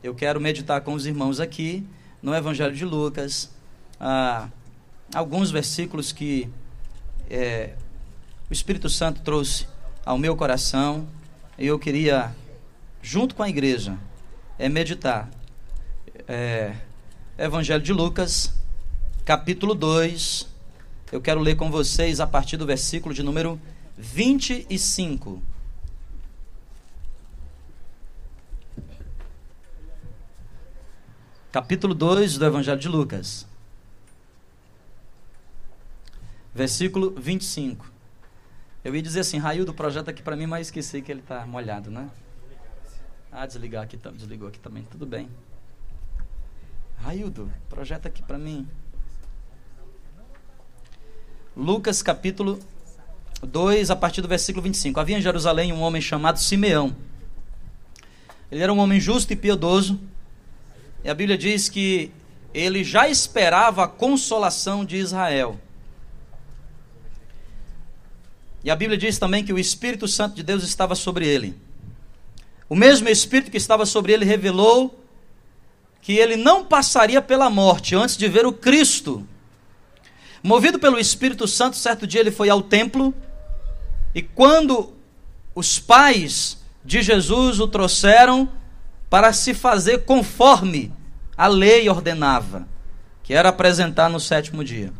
Eu quero meditar com os irmãos aqui no Evangelho de Lucas, ah, alguns versículos que é, o Espírito Santo trouxe ao meu coração e eu queria, junto com a igreja, é meditar. É, Evangelho de Lucas, capítulo 2. Eu quero ler com vocês a partir do versículo de número 25. Capítulo 2 do Evangelho de Lucas, versículo 25. Eu ia dizer assim, Raio do projeto aqui para mim, mas esqueci que ele está molhado, né? Ah, desligar aqui, desligou aqui também, tudo bem. Raildo, projeta aqui para mim. Lucas capítulo 2, a partir do versículo 25. Havia em Jerusalém um homem chamado Simeão. Ele era um homem justo e piedoso e a Bíblia diz que ele já esperava a consolação de Israel. E a Bíblia diz também que o Espírito Santo de Deus estava sobre ele. O mesmo Espírito que estava sobre ele revelou que ele não passaria pela morte antes de ver o Cristo. Movido pelo Espírito Santo, certo dia ele foi ao templo e quando os pais de Jesus o trouxeram, para se fazer conforme a lei ordenava, que era apresentar no sétimo dia.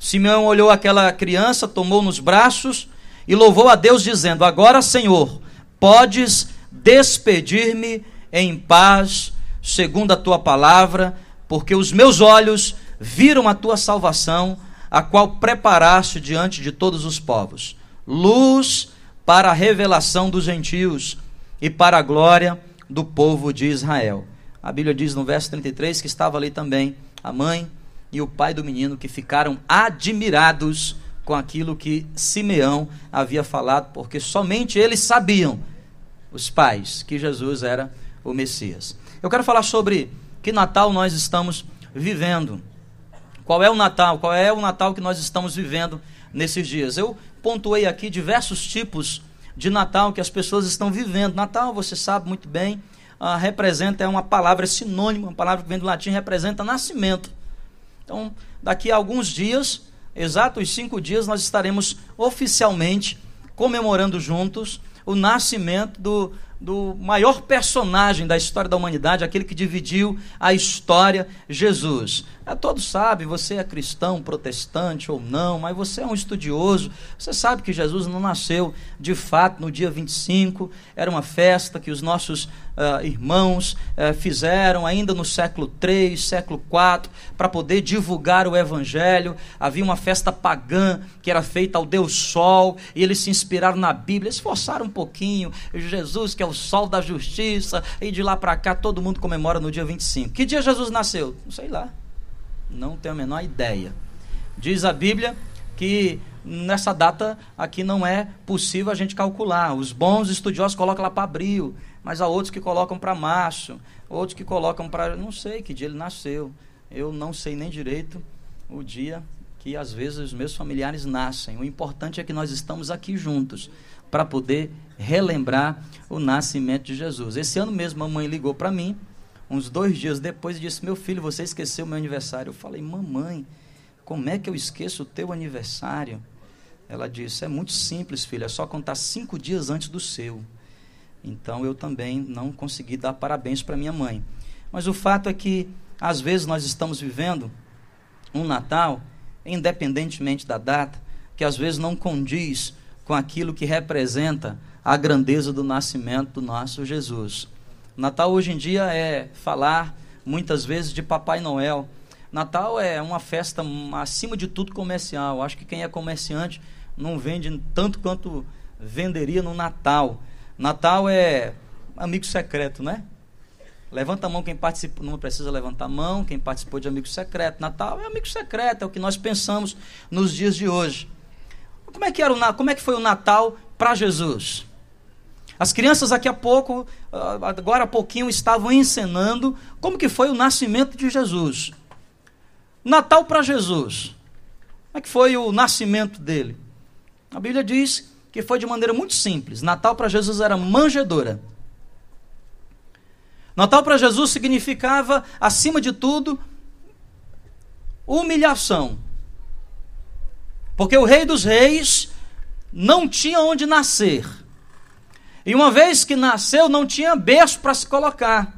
Simeão olhou aquela criança, tomou nos braços e louvou a Deus, dizendo: Agora, Senhor, podes despedir-me em paz, segundo a tua palavra, porque os meus olhos viram a tua salvação, a qual preparaste diante de todos os povos luz para a revelação dos gentios e para a glória do povo de Israel. A Bíblia diz no verso 33 que estava ali também a mãe e o pai do menino que ficaram admirados com aquilo que Simeão havia falado, porque somente eles sabiam, os pais, que Jesus era o Messias. Eu quero falar sobre que Natal nós estamos vivendo. Qual é o Natal? Qual é o Natal que nós estamos vivendo nesses dias? Eu pontuei aqui diversos tipos de Natal que as pessoas estão vivendo. Natal, você sabe muito bem, uh, representa, é uma palavra sinônimo, uma palavra que vem do latim, representa nascimento. Então, daqui a alguns dias, exatos cinco dias, nós estaremos oficialmente comemorando juntos o nascimento do, do maior personagem da história da humanidade, aquele que dividiu a história, Jesus. É, todos sabem, você é cristão, protestante ou não, mas você é um estudioso, você sabe que Jesus não nasceu de fato no dia 25, era uma festa que os nossos uh, irmãos uh, fizeram ainda no século 3, século 4, para poder divulgar o evangelho. Havia uma festa pagã que era feita ao Deus Sol, e eles se inspiraram na Bíblia, esforçaram um pouquinho, Jesus que é o sol da justiça, e de lá para cá todo mundo comemora no dia 25. Que dia Jesus nasceu? Não sei lá. Não tenho a menor ideia. Diz a Bíblia que nessa data aqui não é possível a gente calcular. Os bons estudiosos colocam lá para abril, mas há outros que colocam para março, outros que colocam para. Não sei que dia ele nasceu. Eu não sei nem direito o dia que às vezes os meus familiares nascem. O importante é que nós estamos aqui juntos para poder relembrar o nascimento de Jesus. Esse ano mesmo, a mãe ligou para mim, uns dois dias depois, e disse: Meu filho, você esqueceu meu aniversário. Eu falei: Mamãe, como é que eu esqueço o teu aniversário? Ela disse: É muito simples, filho, é só contar cinco dias antes do seu. Então eu também não consegui dar parabéns para minha mãe. Mas o fato é que, às vezes, nós estamos vivendo um Natal, independentemente da data, que às vezes não condiz com aquilo que representa a grandeza do nascimento do nosso Jesus. Natal hoje em dia é falar muitas vezes de Papai Noel. Natal é uma festa acima de tudo comercial. Acho que quem é comerciante não vende tanto quanto venderia no Natal. Natal é amigo secreto, né? Levanta a mão quem participou, não precisa levantar a mão, quem participou de amigo secreto. Natal é amigo secreto, é o que nós pensamos nos dias de hoje. Como é que, era o, como é que foi o Natal para Jesus? As crianças aqui a pouco, ah, agora há pouquinho, estavam encenando como que foi o nascimento de Jesus. Natal para Jesus. Como é que foi o nascimento dele? A Bíblia diz que foi de maneira muito simples. Natal para Jesus era manjedoura. Natal para Jesus significava, acima de tudo, humilhação. Porque o Rei dos Reis não tinha onde nascer. E uma vez que nasceu, não tinha berço para se colocar.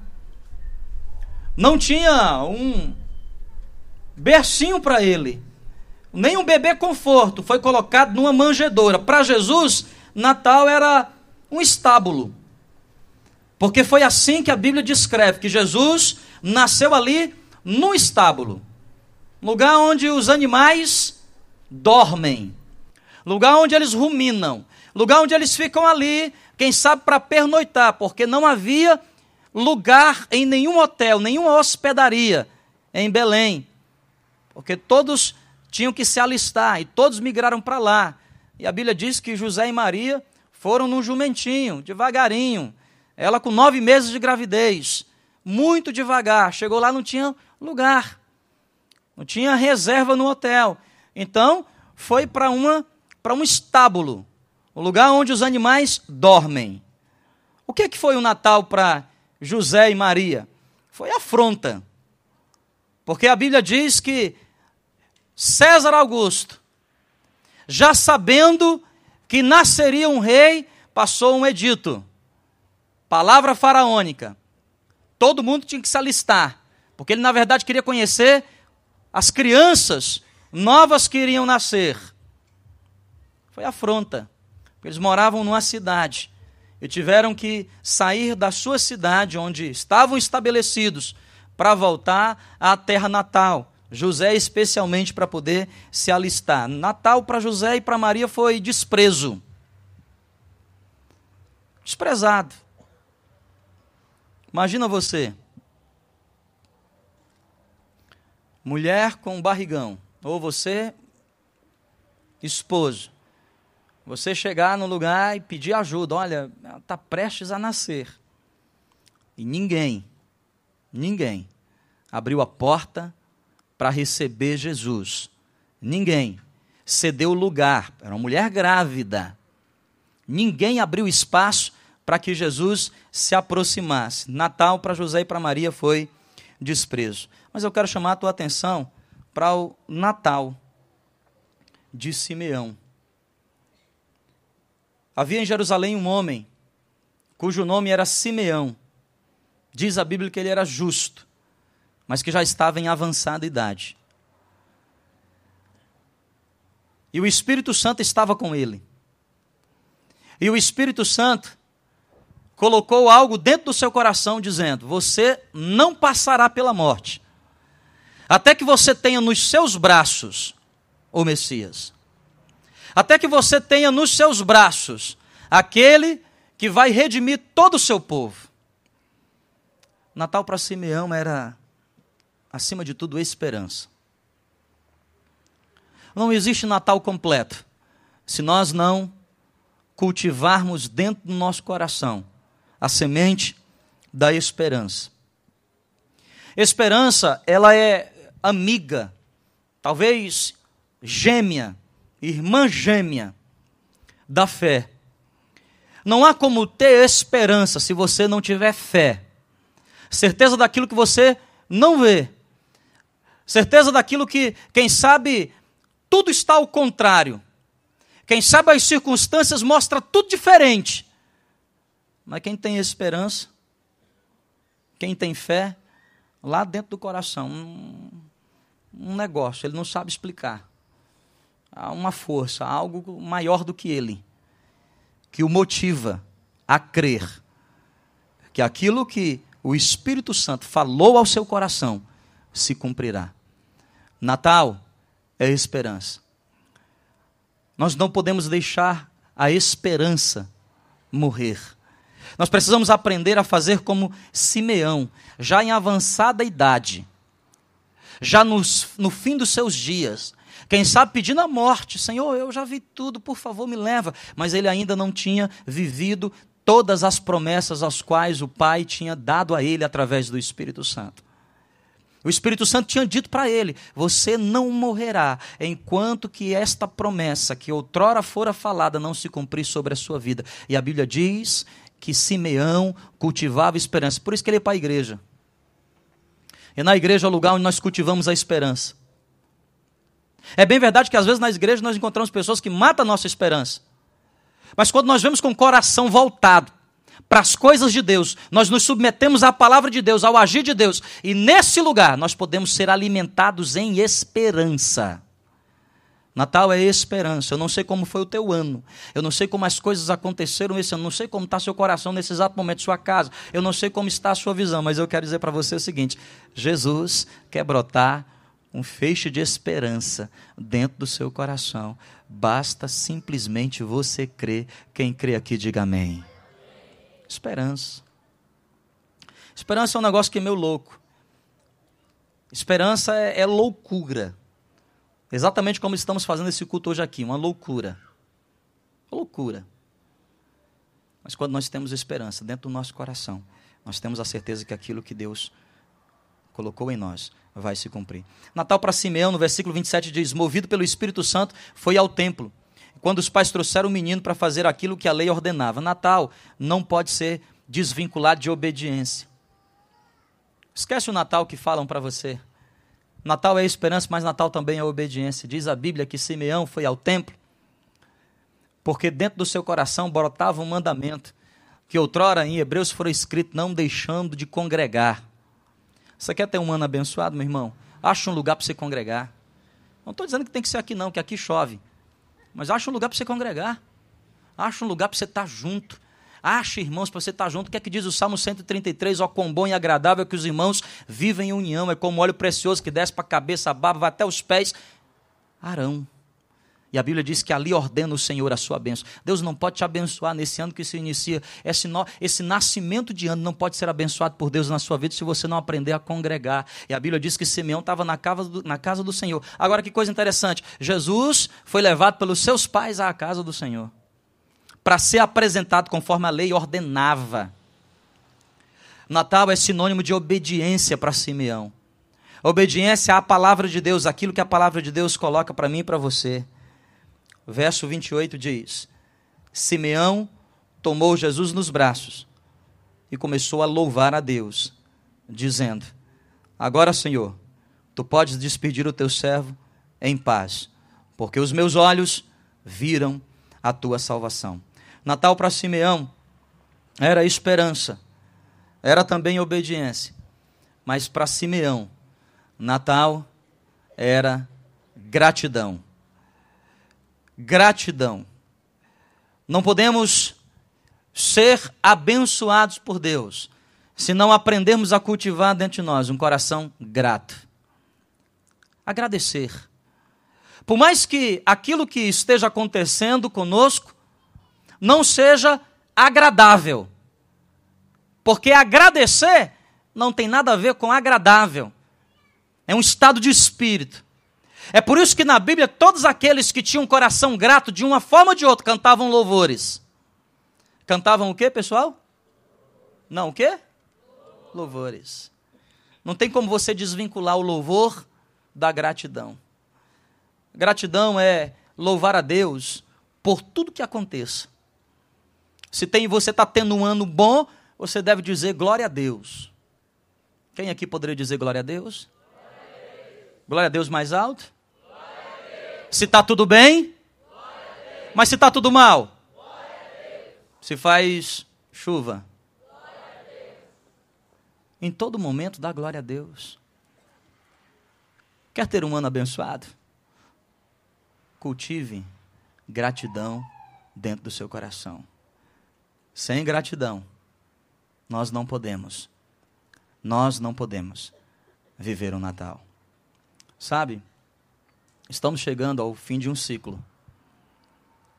Não tinha um bercinho para ele. Nem um bebê conforto. Foi colocado numa manjedoura. Para Jesus, Natal era um estábulo. Porque foi assim que a Bíblia descreve que Jesus nasceu ali no estábulo. Lugar onde os animais dormem. Lugar onde eles ruminam. Lugar onde eles ficam ali, quem sabe para pernoitar, porque não havia lugar em nenhum hotel, nenhuma hospedaria em Belém. Porque todos tinham que se alistar e todos migraram para lá. E a Bíblia diz que José e Maria foram num jumentinho, devagarinho. Ela com nove meses de gravidez, muito devagar. Chegou lá, não tinha lugar, não tinha reserva no hotel. Então, foi para uma para um estábulo, o lugar onde os animais dormem. O que, que foi o Natal para José e Maria? Foi afronta. Porque a Bíblia diz que César Augusto, já sabendo que nasceria um rei, passou um edito. Palavra faraônica. Todo mundo tinha que se alistar, porque ele na verdade queria conhecer as crianças novas que iriam nascer. Foi afronta. Eles moravam numa cidade e tiveram que sair da sua cidade, onde estavam estabelecidos, para voltar à terra natal. José, especialmente, para poder se alistar. Natal para José e para Maria foi desprezo. Desprezado. Imagina você. Mulher com barrigão. Ou você, esposo você chegar no lugar e pedir ajuda. Olha, ela está prestes a nascer. E ninguém, ninguém abriu a porta para receber Jesus. Ninguém cedeu lugar. Era uma mulher grávida. Ninguém abriu espaço para que Jesus se aproximasse. Natal para José e para Maria foi desprezo. Mas eu quero chamar a tua atenção para o Natal de Simeão. Havia em Jerusalém um homem cujo nome era Simeão. Diz a Bíblia que ele era justo, mas que já estava em avançada idade. E o Espírito Santo estava com ele. E o Espírito Santo colocou algo dentro do seu coração, dizendo: Você não passará pela morte, até que você tenha nos seus braços o Messias até que você tenha nos seus braços aquele que vai redimir todo o seu povo. Natal para Simeão era, acima de tudo, esperança. Não existe Natal completo se nós não cultivarmos dentro do nosso coração a semente da esperança. Esperança, ela é amiga, talvez gêmea irmã gêmea da fé. Não há como ter esperança se você não tiver fé. Certeza daquilo que você não vê. Certeza daquilo que, quem sabe, tudo está ao contrário. Quem sabe as circunstâncias mostra tudo diferente. Mas quem tem esperança, quem tem fé, lá dentro do coração, um, um negócio, ele não sabe explicar há uma força, algo maior do que ele, que o motiva a crer que aquilo que o Espírito Santo falou ao seu coração se cumprirá. Natal é esperança. Nós não podemos deixar a esperança morrer. Nós precisamos aprender a fazer como Simeão, já em avançada idade, já nos, no fim dos seus dias, quem sabe pedindo a morte, Senhor, eu já vi tudo, por favor, me leva. Mas ele ainda não tinha vivido todas as promessas às quais o Pai tinha dado a ele através do Espírito Santo. O Espírito Santo tinha dito para ele: Você não morrerá enquanto que esta promessa que outrora fora falada não se cumprir sobre a sua vida. E a Bíblia diz que Simeão cultivava esperança. Por isso que ele é para a igreja. E na igreja é o lugar onde nós cultivamos a esperança. É bem verdade que às vezes nas igrejas nós encontramos pessoas que matam a nossa esperança. Mas quando nós vemos com o coração voltado para as coisas de Deus, nós nos submetemos à palavra de Deus, ao agir de Deus, e nesse lugar nós podemos ser alimentados em esperança. Natal é esperança. Eu não sei como foi o teu ano. Eu não sei como as coisas aconteceram esse ano. Eu não sei como está seu coração nesse exato momento, sua casa. Eu não sei como está a sua visão. Mas eu quero dizer para você o seguinte: Jesus quer brotar um feixe de esperança dentro do seu coração. Basta simplesmente você crer. Quem crê aqui, diga amém. Esperança. Esperança é um negócio que é meio louco. Esperança é, é loucura. Exatamente como estamos fazendo esse culto hoje aqui, uma loucura. Uma loucura. Mas quando nós temos esperança dentro do nosso coração, nós temos a certeza que aquilo que Deus colocou em nós vai se cumprir. Natal para Simeão, no versículo 27 diz: Movido pelo Espírito Santo, foi ao templo. Quando os pais trouxeram o menino para fazer aquilo que a lei ordenava. Natal não pode ser desvinculado de obediência. Esquece o Natal que falam para você. Natal é esperança, mas Natal também é obediência. Diz a Bíblia que Simeão foi ao templo, porque dentro do seu coração brotava um mandamento, que outrora em Hebreus foi escrito, não deixando de congregar. Você quer ter um ano abençoado, meu irmão? Acha um lugar para você congregar. Não estou dizendo que tem que ser aqui, não, que aqui chove. Mas acha um lugar para você congregar. Acha um lugar para você estar junto. Acha, irmãos, para você estar junto. O que é que diz o Salmo 133? Ó, quão bom e agradável é que os irmãos vivem em união. É como óleo precioso que desce para a cabeça, a barba, vai até os pés. Arão. E a Bíblia diz que ali ordena o Senhor a sua bênção. Deus não pode te abençoar nesse ano que se inicia. Esse, no, esse nascimento de ano não pode ser abençoado por Deus na sua vida se você não aprender a congregar. E a Bíblia diz que Simeão estava na na casa do Senhor. Agora que coisa interessante. Jesus foi levado pelos seus pais à casa do Senhor para ser apresentado conforme a lei ordenava. Natal é sinônimo de obediência para Simeão. Obediência à palavra de Deus, aquilo que a palavra de Deus coloca para mim e para você. Verso 28 diz: Simeão tomou Jesus nos braços e começou a louvar a Deus, dizendo: Agora, Senhor, tu podes despedir o teu servo em paz, porque os meus olhos viram a tua salvação. Natal para Simeão era esperança, era também obediência. Mas para Simeão, Natal era gratidão. Gratidão. Não podemos ser abençoados por Deus se não aprendermos a cultivar dentro de nós um coração grato. Agradecer. Por mais que aquilo que esteja acontecendo conosco não seja agradável. Porque agradecer não tem nada a ver com agradável. É um estado de espírito. É por isso que na Bíblia todos aqueles que tinham um coração grato de uma forma ou de outra cantavam louvores. Cantavam o quê, pessoal? Não, o quê? Louvores. Não tem como você desvincular o louvor da gratidão. Gratidão é louvar a Deus por tudo que aconteça. Se tem você está tendo um ano bom, você deve dizer glória a Deus. Quem aqui poderia dizer glória a Deus? Glória a Deus, glória a Deus mais alto? Deus. Se está tudo bem? Mas se está tudo mal? Se faz chuva? Em todo momento dá glória a Deus. Quer ter um ano abençoado? Cultive gratidão dentro do seu coração. Sem gratidão, nós não podemos. Nós não podemos viver o um Natal. Sabe? Estamos chegando ao fim de um ciclo.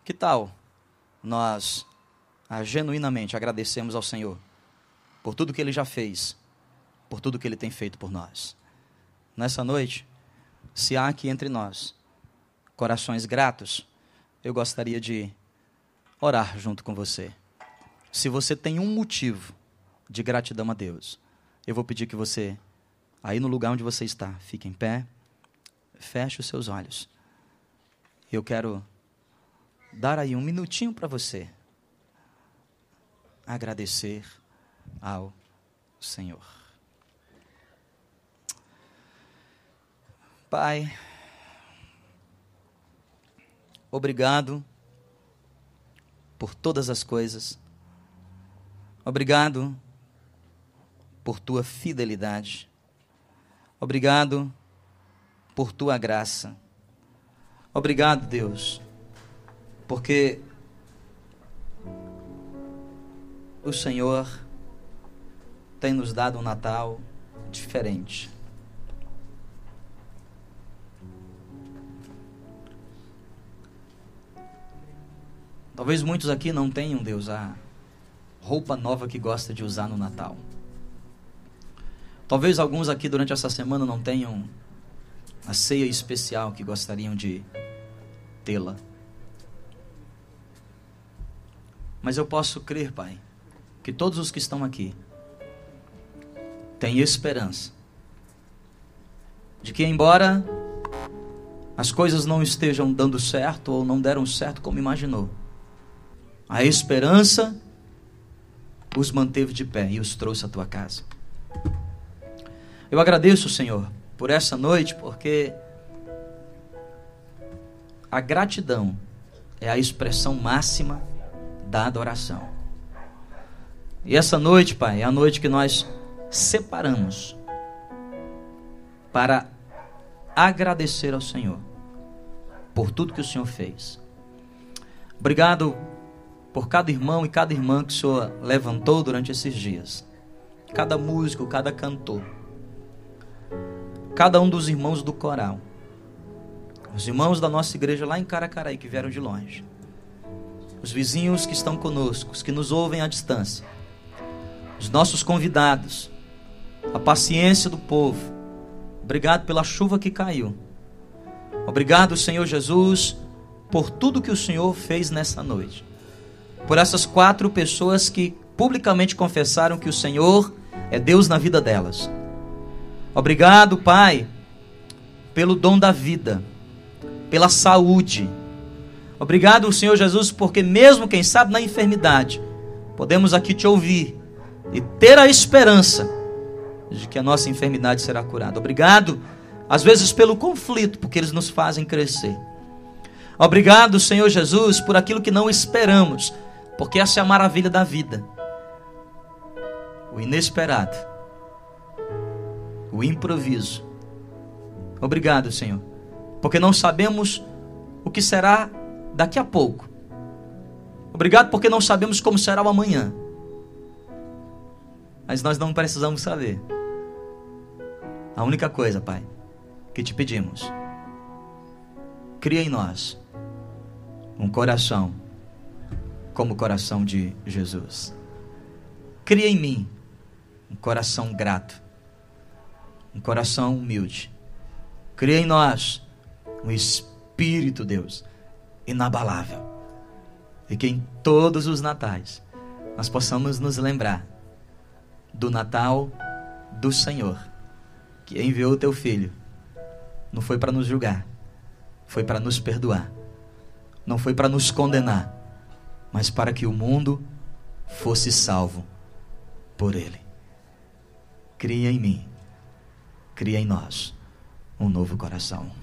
Que tal nós ah, genuinamente agradecemos ao Senhor por tudo que Ele já fez, por tudo que Ele tem feito por nós? Nessa noite, se há aqui entre nós corações gratos, eu gostaria de orar junto com você. Se você tem um motivo de gratidão a Deus, eu vou pedir que você, aí no lugar onde você está, fique em pé, feche os seus olhos. Eu quero dar aí um minutinho para você. agradecer ao Senhor. Pai, obrigado por todas as coisas. Obrigado por tua fidelidade. Obrigado por tua graça. Obrigado, Deus, porque o Senhor tem nos dado um Natal diferente. Talvez muitos aqui não tenham, Deus, a roupa nova que gosta de usar no Natal. Talvez alguns aqui durante essa semana não tenham a ceia especial que gostariam de tê-la. Mas eu posso crer, Pai, que todos os que estão aqui têm esperança de que, embora as coisas não estejam dando certo ou não deram certo como imaginou, a esperança os manteve de pé e os trouxe à tua casa. Eu agradeço, Senhor, por essa noite, porque a gratidão é a expressão máxima da adoração. E essa noite, Pai, é a noite que nós separamos para agradecer ao Senhor por tudo que o Senhor fez. Obrigado por cada irmão e cada irmã que o Senhor levantou durante esses dias. Cada músico, cada cantor. Cada um dos irmãos do coral. Os irmãos da nossa igreja lá em Caracaraí que vieram de longe. Os vizinhos que estão conosco, os que nos ouvem à distância. Os nossos convidados. A paciência do povo. Obrigado pela chuva que caiu. Obrigado, Senhor Jesus, por tudo que o Senhor fez nessa noite por essas quatro pessoas que publicamente confessaram que o Senhor é Deus na vida delas. Obrigado, Pai, pelo dom da vida, pela saúde. Obrigado, Senhor Jesus, porque mesmo, quem sabe, na enfermidade, podemos aqui te ouvir e ter a esperança de que a nossa enfermidade será curada. Obrigado, às vezes, pelo conflito, porque eles nos fazem crescer. Obrigado, Senhor Jesus, por aquilo que não esperamos porque essa é a maravilha da vida. O inesperado. O improviso. Obrigado, Senhor. Porque não sabemos o que será daqui a pouco. Obrigado porque não sabemos como será o amanhã. Mas nós não precisamos saber. A única coisa, Pai, que te pedimos, cria em nós um coração como o coração de Jesus. Cria em mim um coração grato, um coração humilde. Cria em nós um espírito, Deus, inabalável. E que em todos os natais nós possamos nos lembrar do Natal do Senhor, que enviou o teu filho. Não foi para nos julgar, foi para nos perdoar. Não foi para nos condenar mas para que o mundo fosse salvo por ele. Cria em mim, cria em nós um novo coração.